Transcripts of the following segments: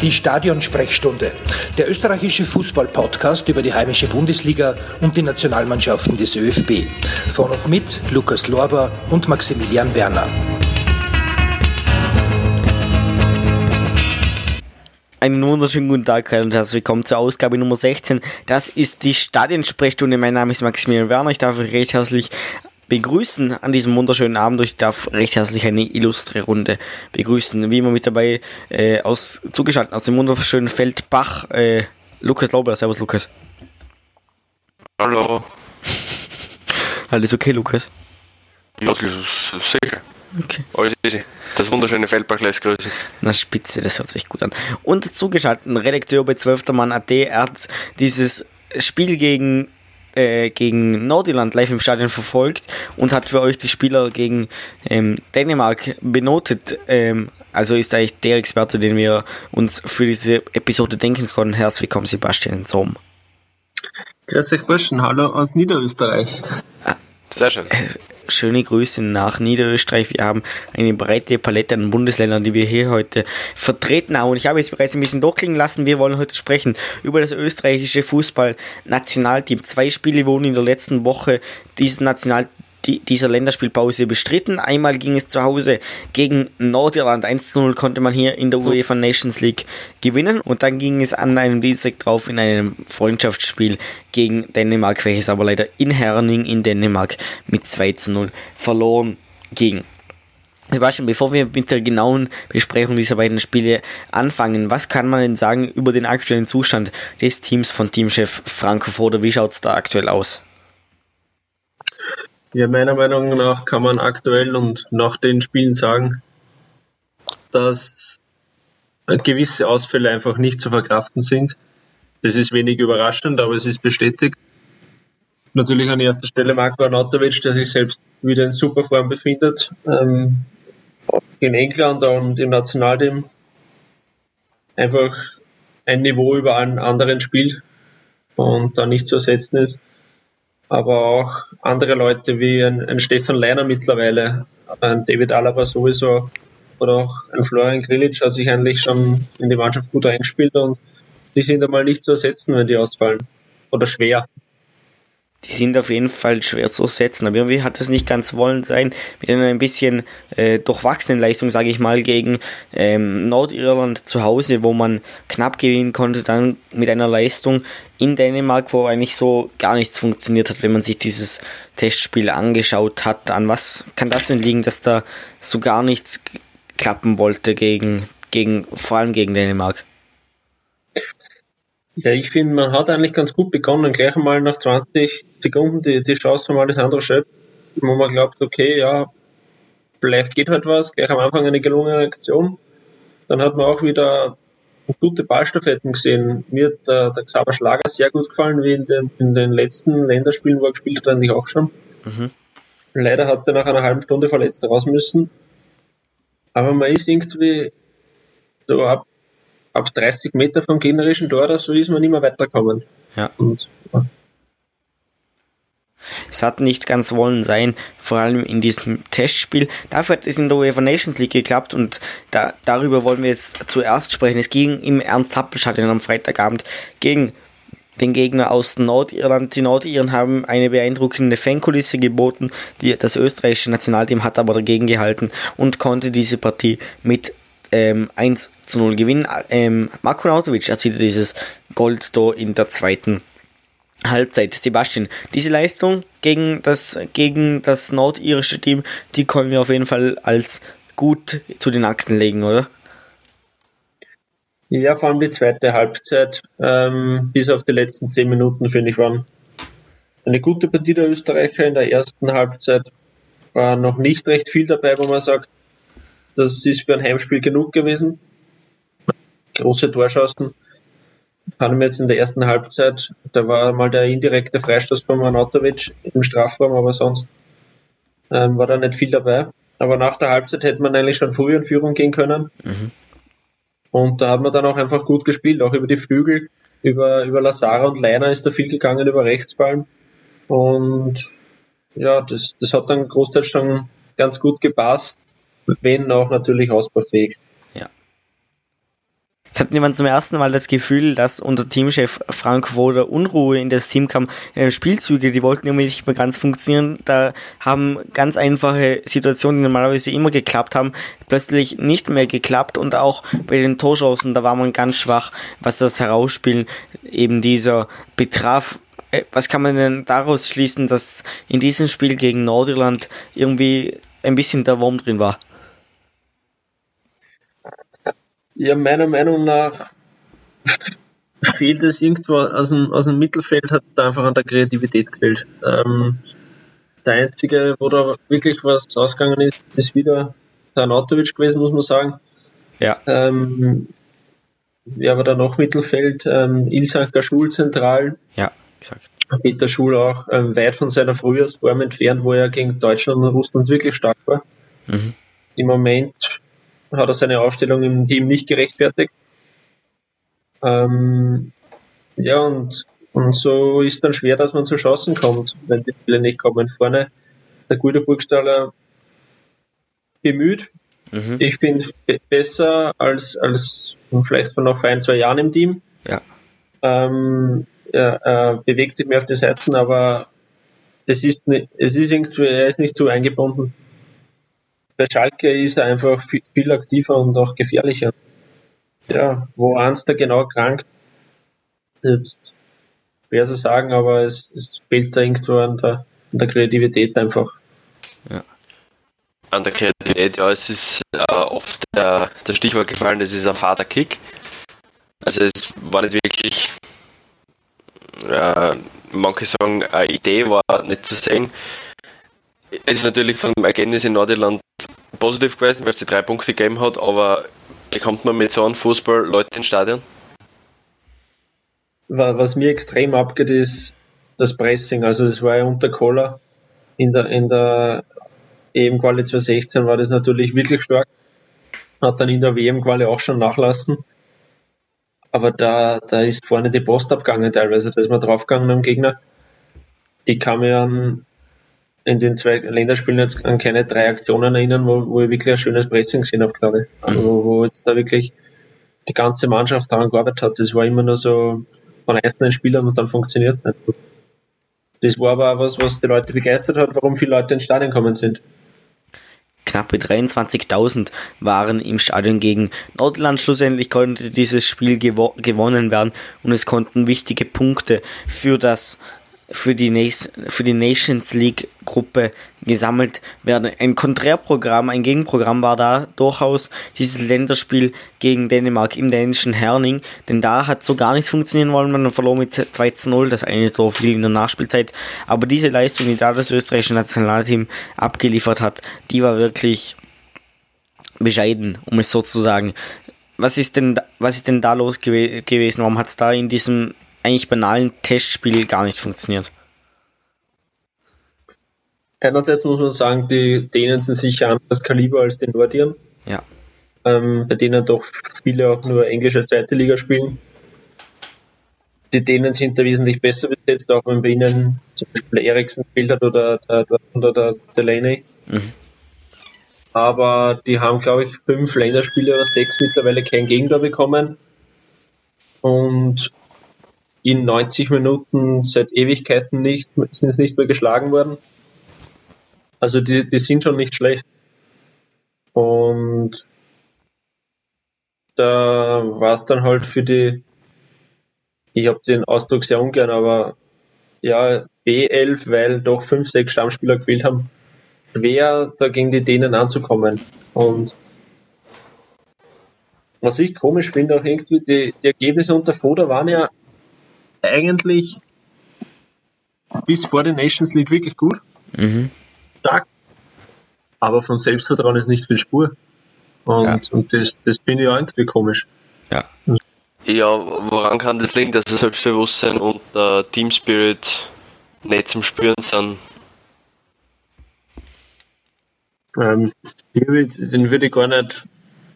Die Stadionsprechstunde, der österreichische Fußball-Podcast über die heimische Bundesliga und die Nationalmannschaften des ÖFB. Von und mit Lukas Lorber und Maximilian Werner. Einen wunderschönen guten Tag und herzlich willkommen zur Ausgabe Nummer 16. Das ist die Stadionsprechstunde. Mein Name ist Maximilian Werner. Ich darf euch recht herzlich begrüßen an diesem wunderschönen Abend. Ich darf recht herzlich eine illustre Runde begrüßen. Wie immer mit dabei äh, aus, zugeschaltet aus dem wunderschönen Feldbach, äh, Lukas Lauber. Servus, Lukas. Hallo. Alles okay, Lukas? Ja, sicher. Okay. Alles easy. Das wunderschöne Feldbach lässt grüßen. Na, spitze, das hört sich gut an. Und zugeschaltet, Redakteur bei 12. Mann.at, er hat dieses Spiel gegen äh, gegen Nordirland live im Stadion verfolgt und hat für euch die Spieler gegen ähm, Dänemark benotet. Ähm, also ist eigentlich der Experte, den wir uns für diese Episode denken konnten. Herzlich willkommen, Sebastian Sohm. Grüß euch Burschen, hallo aus Niederösterreich. Sehr schön. Äh, schöne Grüße nach Niederösterreich. Wir haben eine breite Palette an Bundesländern, die wir hier heute vertreten haben. Und ich habe jetzt bereits ein bisschen durchklingen lassen. Wir wollen heute sprechen über das österreichische Fußball-Nationalteam. Zwei Spiele wurden in der letzten Woche dieses Nationalteam die, dieser Länderspielpause bestritten. Einmal ging es zu Hause gegen Nordirland. 1 zu 0 konnte man hier in der UEFA Nations League gewinnen. Und dann ging es an einem Dienstag drauf in einem Freundschaftsspiel gegen Dänemark, welches aber leider in Herning in Dänemark mit 2 zu 0 verloren ging. Sebastian, bevor wir mit der genauen Besprechung dieser beiden Spiele anfangen, was kann man denn sagen über den aktuellen Zustand des Teams von Teamchef Franco Foda? Wie schaut es da aktuell aus? Ja, meiner Meinung nach kann man aktuell und nach den Spielen sagen, dass gewisse Ausfälle einfach nicht zu verkraften sind. Das ist wenig überraschend, aber es ist bestätigt. Natürlich an erster Stelle Marco Arnautovic, der sich selbst wieder in super Form befindet. Ähm, in England und im Nationalteam einfach ein Niveau über allen anderen spielt und da nicht zu ersetzen ist aber auch andere Leute wie ein, ein Stefan Leiner mittlerweile, ein David Alaba sowieso oder auch ein Florian Grilic hat sich eigentlich schon in die Mannschaft gut eingespielt und die sind einmal nicht zu ersetzen, wenn die ausfallen. Oder schwer die sind auf jeden Fall schwer zu setzen. Aber irgendwie hat es nicht ganz wollen sein, mit einer ein bisschen äh, durchwachsenen Leistung, sage ich mal, gegen ähm, Nordirland zu Hause, wo man knapp gewinnen konnte, dann mit einer Leistung in Dänemark, wo eigentlich so gar nichts funktioniert hat, wenn man sich dieses Testspiel angeschaut hat. An was kann das denn liegen, dass da so gar nichts klappen wollte gegen, gegen vor allem gegen Dänemark? Ja, ich finde, man hat eigentlich ganz gut begonnen. Gleich einmal nach 20 Sekunden die, die Chance von Alessandro Schöpp, wo man glaubt, okay, ja, vielleicht geht halt was. Gleich am Anfang eine gelungene Aktion. Dann hat man auch wieder gute Ballstaffetten gesehen. Mir hat der, der Xaver Schlager sehr gut gefallen, wie in den, in den letzten Länderspielen, wo er gespielt hat, eigentlich auch schon. Mhm. Leider hat er nach einer halben Stunde verletzt raus müssen. Aber man ist irgendwie so ab ab 30 Meter vom gegnerischen Tor oder so ist man nicht mehr weitergekommen. Ja. Und, ja. Es hat nicht ganz wollen sein, vor allem in diesem Testspiel. Dafür hat es in der UEFA Nations League geklappt und da, darüber wollen wir jetzt zuerst sprechen. Es ging im Ernst-Happel-Stadion am Freitagabend gegen den Gegner aus Nordirland. Die Nordiren haben eine beeindruckende Fankulisse geboten. Die, das österreichische Nationalteam hat aber dagegen gehalten und konnte diese Partie mit ähm, 1 zu 0 gewinnen. Ähm, Marko Nautovic erzielte dieses Goldtor in der zweiten Halbzeit. Sebastian, diese Leistung gegen das, gegen das nordirische Team, die können wir auf jeden Fall als gut zu den Akten legen, oder? Ja, vor allem die zweite Halbzeit, ähm, bis auf die letzten zehn Minuten, finde ich, waren eine gute Partie der Österreicher in der ersten Halbzeit. War noch nicht recht viel dabei, wo man sagt, das ist für ein Heimspiel genug gewesen. Große Torschancen. Ich mir jetzt in der ersten Halbzeit, da war mal der indirekte Freistoß von Manatovic im Strafraum, aber sonst ähm, war da nicht viel dabei. Aber nach der Halbzeit hätte man eigentlich schon früh in Führung gehen können. Mhm. Und da hat man dann auch einfach gut gespielt, auch über die Flügel, über, über Lazara und Leiner ist da viel gegangen, über Rechtsballen. Und ja, das, das hat dann großteils schon ganz gut gepasst wenn auch natürlich ausbaufähig. Ja. Jetzt hatten wir zum ersten Mal das Gefühl, dass unter Teamchef Frank Woder Unruhe in das Team kam. Äh, Spielzüge, die wollten irgendwie nicht mehr ganz funktionieren. Da haben ganz einfache Situationen, die normalerweise immer geklappt haben, plötzlich nicht mehr geklappt und auch bei den Torschancen, da war man ganz schwach, was das Herausspielen eben dieser betraf. Äh, was kann man denn daraus schließen, dass in diesem Spiel gegen Nordirland irgendwie ein bisschen der Wurm drin war? Ja, meiner Meinung nach fehlt es irgendwo aus dem, aus dem Mittelfeld, hat da einfach an der Kreativität gefehlt. Ähm, der einzige, wo da wirklich was ausgegangen ist, ist wieder der Anatovic gewesen, muss man sagen. Ja. Ähm, ja, aber dann noch Mittelfeld, ähm, Ilsan Schul zentral. Ja, gesagt. Peter Schul auch ähm, weit von seiner Frühjahrsform entfernt, wo er gegen Deutschland und Russland wirklich stark war. Mhm. Im Moment hat er seine Aufstellung im Team nicht gerechtfertigt. Ähm, ja, und, und so ist dann schwer, dass man zu Chancen kommt, wenn die Bälle nicht kommen. Vorne der gute Burgstaller bemüht. Mhm. Ich finde besser als, als vielleicht von noch ein, zwei Jahren im Team. Ja. Ähm, er, er bewegt sich mehr auf die Seiten, aber es ist, es ist irgendwie, er ist nicht zu eingebunden bei Schalke ist er einfach viel, viel aktiver und auch gefährlicher. Ja, wo eins da genau krankt, jetzt schwer zu sagen, aber es, es fehlt da irgendwo an der, an der Kreativität einfach. Ja. An der Kreativität, ja, es ist äh, oft der, der Stichwort gefallen, das ist ein Vater-Kick. Also es war nicht wirklich, äh, manche sagen, eine Idee war nicht zu sehen. Es ist natürlich vom Ergebnis in Nordirland positiv gewesen, weil es die drei Punkte gegeben hat, aber bekommt man mit so einem Fußball Leute ins Stadion? Was mir extrem abgeht, ist das Pressing. Also das war ja unter Kohler in der, in der EM-Quali 2016 war das natürlich wirklich stark. Hat dann in der WM-Quali auch schon nachlassen. Aber da, da ist vorne die Post abgegangen teilweise. Da ist man draufgegangen am Gegner. Ich kann mir an in den zwei Länderspielen jetzt an keine drei Aktionen erinnern, wo, wo ich wirklich ein schönes Pressing gesehen habe, glaube ich. Also, wo, wo jetzt da wirklich die ganze Mannschaft daran gearbeitet hat. Das war immer nur so von einzelnen Spielern und dann funktioniert es nicht. Das war aber auch was, was die Leute begeistert hat, warum viele Leute ins Stadion gekommen sind. Knappe 23.000 waren im Stadion gegen Nordland. Schlussendlich konnte dieses Spiel gewo gewonnen werden und es konnten wichtige Punkte für das für die, für die Nations League Gruppe gesammelt werden. Ein Konträrprogramm, ein Gegenprogramm war da durchaus dieses Länderspiel gegen Dänemark im dänischen Herning, denn da hat so gar nichts funktionieren wollen. Man verlor mit 2 zu 0, das eine Tor fiel in der Nachspielzeit. Aber diese Leistung, die da das österreichische Nationalteam abgeliefert hat, die war wirklich bescheiden, um es so zu sagen. Was ist denn, was ist denn da los gew gewesen? Warum hat es da in diesem eigentlich banalen Testspiel gar nicht funktioniert. Einerseits muss man sagen, die Dänen sind sicher anderes Kaliber als die Nordiren. Ja. Ähm, bei denen doch viele auch nur englische zweite Liga spielen. Die Dänen sind da wesentlich besser besetzt, auch wenn bei ihnen zum Beispiel Eriksen gespielt hat oder der, oder der Delaney. Mhm. Aber die haben, glaube ich, fünf Länderspiele oder sechs mittlerweile kein Gegner bekommen. Und in 90 Minuten seit Ewigkeiten nicht, sind es nicht mehr geschlagen worden. Also die, die sind schon nicht schlecht. Und da war es dann halt für die, ich habe den Ausdruck sehr ungern, aber ja, B11, weil doch fünf, sechs Stammspieler gefehlt haben, schwer da gegen die Dänen anzukommen. Und was ich komisch finde, auch irgendwie, die, die Ergebnisse unter Foda waren ja eigentlich bis vor der Nations League wirklich gut. Mhm. Stark. Aber von Selbstvertrauen ist nicht viel Spur. Und, ja. und das, das finde ich auch irgendwie komisch. Ja. Ja, woran kann das liegen, dass das Selbstbewusstsein und der Team Spirit nicht zum Spüren sind? Ähm, Spirit, den würde ich gar nicht,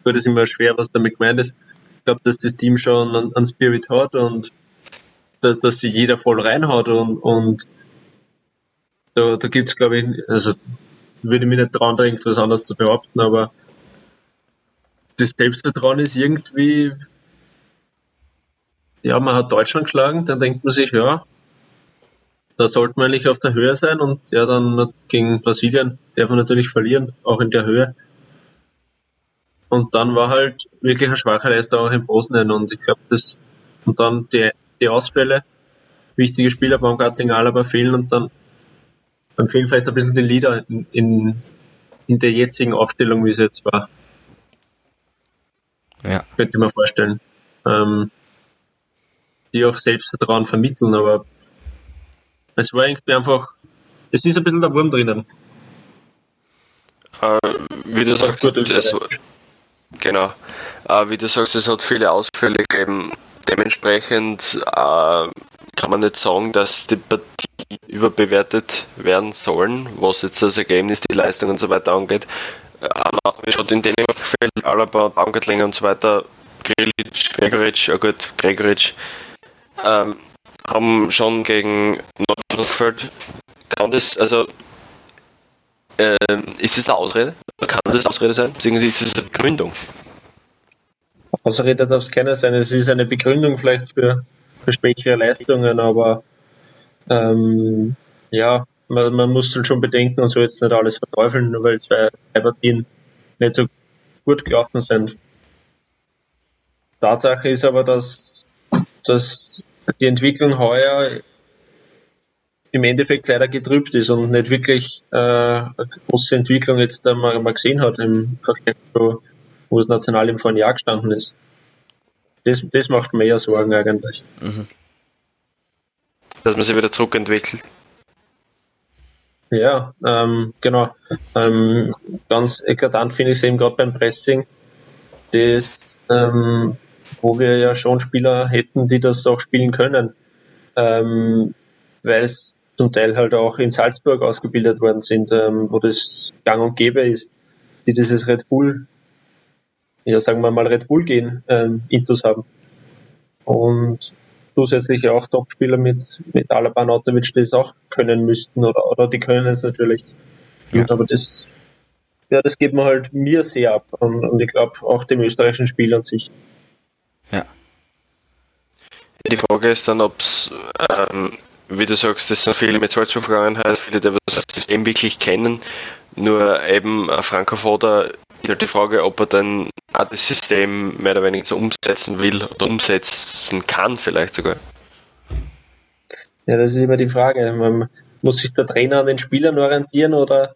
wird es immer schwer, was damit gemeint ist. Ich glaube, dass das Team schon einen, einen Spirit hat und dass, dass sich jeder voll reinhaut und, und da, da gibt es, glaube ich, also würde ich mich nicht trauen, da irgendwas anderes zu behaupten, aber das Selbstvertrauen ist irgendwie ja, man hat Deutschland geschlagen, dann denkt man sich, ja, da sollte man eigentlich auf der Höhe sein und ja, dann gegen Brasilien darf man natürlich verlieren, auch in der Höhe. Und dann war halt wirklich eine schwache Leistung auch in Bosnien und ich glaube, das, und dann die, die Ausfälle, wichtige Spieler, Baumgartling, Alaba fehlen und dann, dann fehlen vielleicht ein bisschen die Lieder in, in, in der jetzigen Aufstellung, wie es jetzt war. Ja. Könnte man vorstellen. Ähm, die auch Selbstvertrauen vermitteln, aber es war irgendwie einfach, es ist ein bisschen der Wurm drinnen. Äh, wie du sagst, es, genau. Äh, wie du sagst, es hat viele Ausfälle gegeben. Dementsprechend äh, kann man nicht sagen, dass die Partie überbewertet werden sollen, was jetzt das Ergebnis, die Leistung und so weiter angeht. Aber wie schon in Dänemark gefällt, Alaba, Baumgartlinger und so weiter, Grilic, Gregoric, ja gut, Gregoric, ähm, haben schon gegen Nordrhein-Westfalen, kann das, also, äh, ist das eine Ausrede? Kann das eine Ausrede sein? Beziehungsweise ist es eine Begründung? Ausrede darf es keine sein. Es ist eine Begründung vielleicht für, für schwächere Leistungen, aber ähm, ja, man, man muss schon bedenken und so jetzt nicht alles verteufeln, nur weil zwei Partien nicht so gut gelaufen sind. Tatsache ist aber, dass, dass die Entwicklung heuer im Endeffekt leider getrübt ist und nicht wirklich äh, eine große Entwicklung jetzt da mal, mal gesehen hat im Vergleich zu, wo das Nationalteam vor einem Jahr gestanden ist. Das, das macht mir eher Sorgen eigentlich. Mhm. Dass man sich wieder zurückentwickelt. Ja, ähm, genau. Ähm, ganz eklatant finde ich es eben gerade beim Pressing, das, ähm, wo wir ja schon Spieler hätten, die das auch spielen können, ähm, weil es zum Teil halt auch in Salzburg ausgebildet worden sind, ähm, wo das gang und gäbe ist, die dieses Red Bull, ja sagen wir mal Red Bull gehen, ähm, Intus haben. Und zusätzlich auch Topspieler mit, mit Alaba Nautovic, die es auch können müssten oder, oder die können es natürlich. Ja. Aber das, ja, das geht mir halt mir sehr ab und, und ich glaube auch dem österreichischen Spiel an sich. Ja. Die Frage ist dann, ob es, ähm, wie du sagst, das sind viele mit Salzburg-Vergangenheit, viele, die das System wirklich kennen, nur eben Franco Foda halt die Frage, ob er dann auch das System mehr oder weniger so umsetzen will oder umsetzen kann, vielleicht sogar. Ja, das ist immer die Frage. Man muss sich der Trainer an den Spielern orientieren oder,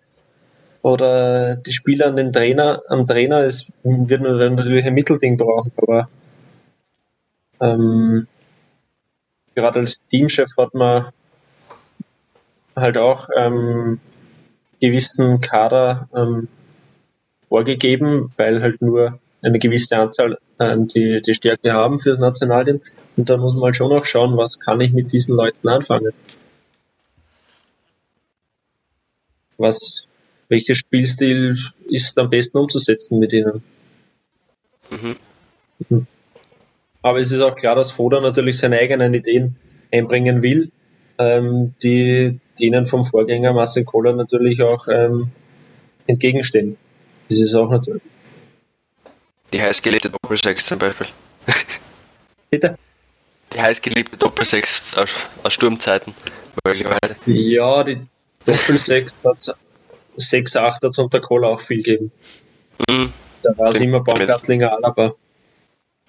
oder die Spieler an den Trainer, am Trainer. Es wird natürlich ein Mittelding brauchen, aber ähm, gerade als Teamchef hat man halt auch ähm, gewissen Kader ähm, vorgegeben, weil halt nur eine gewisse Anzahl ähm, die, die Stärke haben fürs Nationalteam. Und da muss man halt schon auch schauen, was kann ich mit diesen Leuten anfangen. Was, welcher Spielstil ist am besten umzusetzen mit ihnen? Mhm. mhm. Aber es ist auch klar, dass Foda natürlich seine eigenen Ideen einbringen will, ähm, die denen vom Vorgänger Marcel Kohler natürlich auch ähm, entgegenstehen. Das ist auch natürlich. Die heißgeliebte Doppelsechs zum Beispiel. Bitte? Die heißgeliebte Doppelsechs aus, aus Sturmzeiten. Ja, die Doppelsechs hat 6, 8 hat es unter Kohle auch viel gegeben. Mhm. Da war es immer Baumgartlinger Alaba.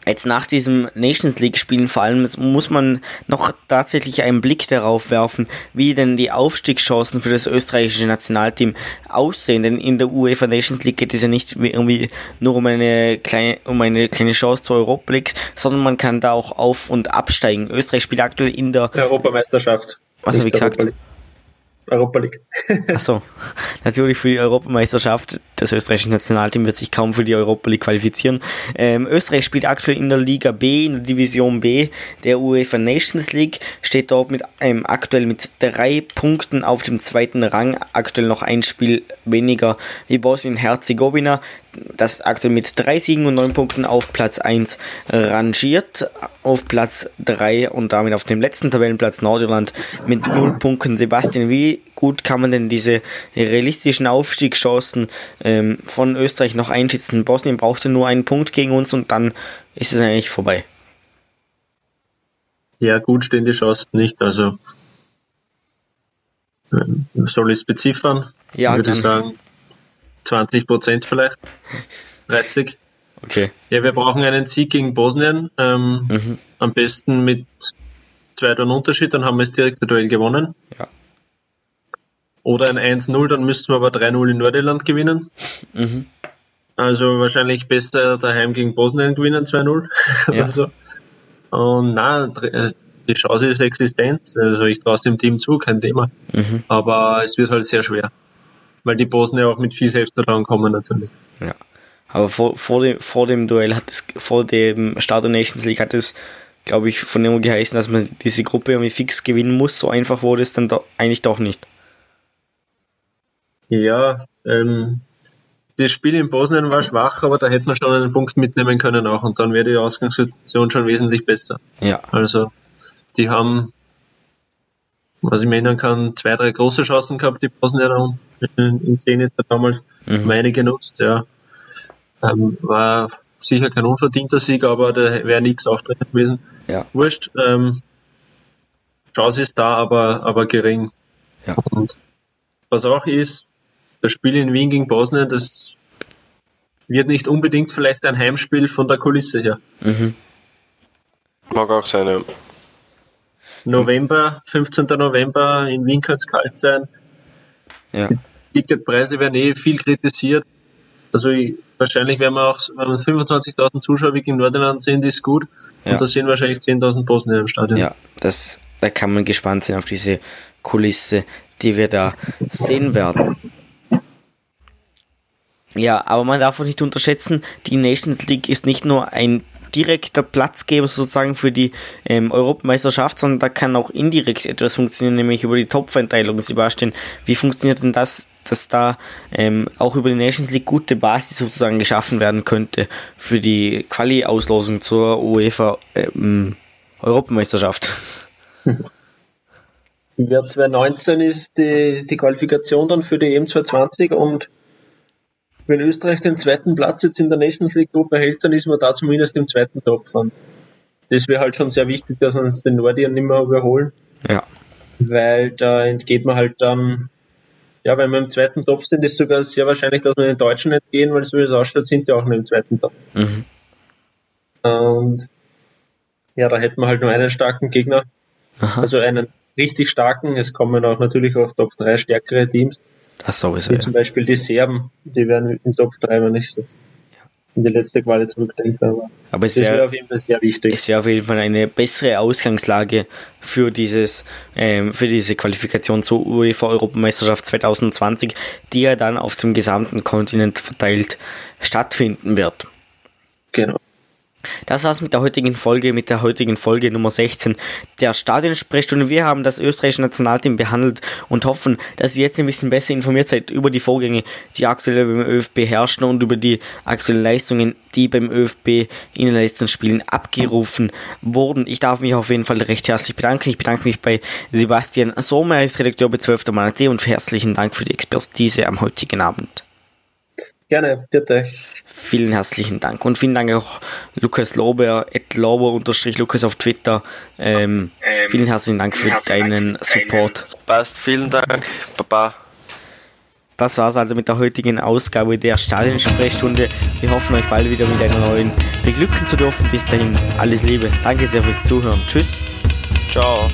Jetzt nach diesem Nations League-Spielen vor allem muss man noch tatsächlich einen Blick darauf werfen, wie denn die Aufstiegschancen für das österreichische Nationalteam aussehen. Denn in der UEFA Nations League geht es ja nicht irgendwie nur um eine kleine, um eine kleine Chance zur Europa League, sondern man kann da auch auf- und absteigen. Österreich spielt aktuell in der Europameisterschaft. Was habe ich gesagt? Europa Europa League. Achso, natürlich für die Europameisterschaft. Das österreichische Nationalteam wird sich kaum für die Europa League qualifizieren. Ähm, Österreich spielt aktuell in der Liga B, in der Division B der UEFA Nations League, steht dort mit ähm, aktuell mit drei Punkten auf dem zweiten Rang, aktuell noch ein Spiel weniger wie Bosnien-Herzegowina das aktuell mit drei Siegen und neun Punkten auf Platz 1 rangiert. Auf Platz 3 und damit auf dem letzten Tabellenplatz Nordirland mit 0 Punkten. Sebastian, wie gut kann man denn diese realistischen Aufstiegschancen ähm, von Österreich noch einschätzen? Bosnien brauchte nur einen Punkt gegen uns und dann ist es eigentlich vorbei. Ja, gut stehen die Chancen nicht. Also ähm, soll ich es beziffern? Ja, würde ich sagen 20 Prozent vielleicht. 30. Okay. Ja, wir brauchen einen Sieg gegen Bosnien. Ähm, Mhm. Am besten mit zwei Toren Unterschied, dann haben wir das direkte Duell gewonnen. Ja. Oder ein 1-0, dann müssten wir aber 3-0 in Nordirland gewinnen. Mhm. Also wahrscheinlich besser daheim gegen Bosnien gewinnen, 2-0 Ja. so. Und na, die Chance ist existent. Also ich traue es dem Team zu, kein Thema. Mhm. Aber es wird halt sehr schwer. Weil die Bosnier auch mit viel Selbstvertrauen kommen natürlich. Ja. Aber vor, vor, dem, vor dem Duell hat es, vor dem Start der Nations League hat es, glaube ich, von immer geheißen, dass man diese Gruppe irgendwie fix gewinnen muss. So einfach wurde es dann doch, eigentlich doch nicht. Ja, ähm, das Spiel in Bosnien war schwach, aber da hätte man schon einen Punkt mitnehmen können auch und dann wäre die Ausgangssituation schon wesentlich besser. Ja. Also, die haben, was ich mir erinnern kann, zwei, drei große Chancen gehabt, die Bosnier in, in Zenit damals, Mhm. meine genutzt, ja. Ähm, war sicher kein unverdienter Sieg, aber da wäre nichts drin gewesen. Ja. Wurscht, ähm, Chance ist da, aber, aber gering. Ja. Und was auch ist, das Spiel in Wien gegen Bosnien, das wird nicht unbedingt vielleicht ein Heimspiel von der Kulisse her. Mhm. Mag auch sein, ja. November, 15. November, in Wien kann es kalt sein. Ja. Ticketpreise werden eh viel kritisiert. Also ich, wahrscheinlich werden wir auch, wenn wir 25.000 Zuschauer wie im Nordirland sind, ist gut. Ja. Und da sind wahrscheinlich 10.000 Bosnier im Stadion. Ja, das, da kann man gespannt sein auf diese Kulisse, die wir da sehen werden. Ja, aber man darf auch nicht unterschätzen, die Nations League ist nicht nur ein direkter Platzgeber sozusagen für die ähm, Europameisterschaft, sondern da kann auch indirekt etwas funktionieren, nämlich über die Topfeinteilung. Sebastian, wie funktioniert denn das, dass da ähm, auch über die Nations League gute Basis sozusagen geschaffen werden könnte für die Quali-Auslosung zur UEFA ähm, Europameisterschaft? Jahr 2019 ist die, die Qualifikation dann für die EM 2020 und wenn Österreich den zweiten Platz jetzt in der Nations League Gruppe hält, dann ist man da zumindest im zweiten Topf. Und das wäre halt schon sehr wichtig, dass wir uns den Nordiren nicht mehr überholen, Ja, weil da entgeht man halt dann, ja, wenn wir im zweiten Topf sind, ist sogar sehr wahrscheinlich, dass wir den Deutschen entgehen, weil so wie es ausschaut, sind die auch nur im zweiten Topf. mhm. Und ja, da hätten wir halt nur einen starken Gegner, Aha. also einen richtig starken. Es kommen auch natürlich auf Top 3 stärkere Teams. Das sowieso. Wie Ja. zum Beispiel die Serben, die werden im Top 3, wenn ich jetzt in die letzte Quali zurückdenke. Aber Aber es wäre wäre auf jeden Fall sehr wichtig. es wäre auf jeden Fall eine bessere Ausgangslage für dieses ähm, für diese Qualifikation zur UEFA Europameisterschaft 2020, die ja dann auf dem gesamten Kontinent verteilt stattfinden wird. Genau. Das war's mit der heutigen Folge, mit der heutigen Folge Nummer 16 der Stadionsprechstunde. Wir haben das österreichische Nationalteam behandelt und hoffen, dass ihr jetzt ein bisschen besser informiert seid über die Vorgänge, die aktuell beim ÖFB herrschen und über die aktuellen Leistungen, die beim ÖFB in den letzten Spielen abgerufen wurden. Ich darf mich auf jeden Fall recht herzlich bedanken. Ich bedanke mich bei Sebastian Sommer, er ist Redakteur bei 12. Manate und herzlichen Dank für die Expertise am heutigen Abend. Gerne, bitte. Vielen herzlichen Dank und vielen Dank auch Lukas Lober, at Lober unterstrich Lukas auf Twitter. Ähm, vielen herzlichen Dank für deinen Support. Passt, vielen Dank. Baba. Das war's also mit der heutigen Ausgabe der Stadionsprechstunde. Wir hoffen euch bald wieder mit einer neuen beglücken zu dürfen. Bis dahin alles Liebe. Danke sehr fürs Zuhören. Tschüss. Ciao.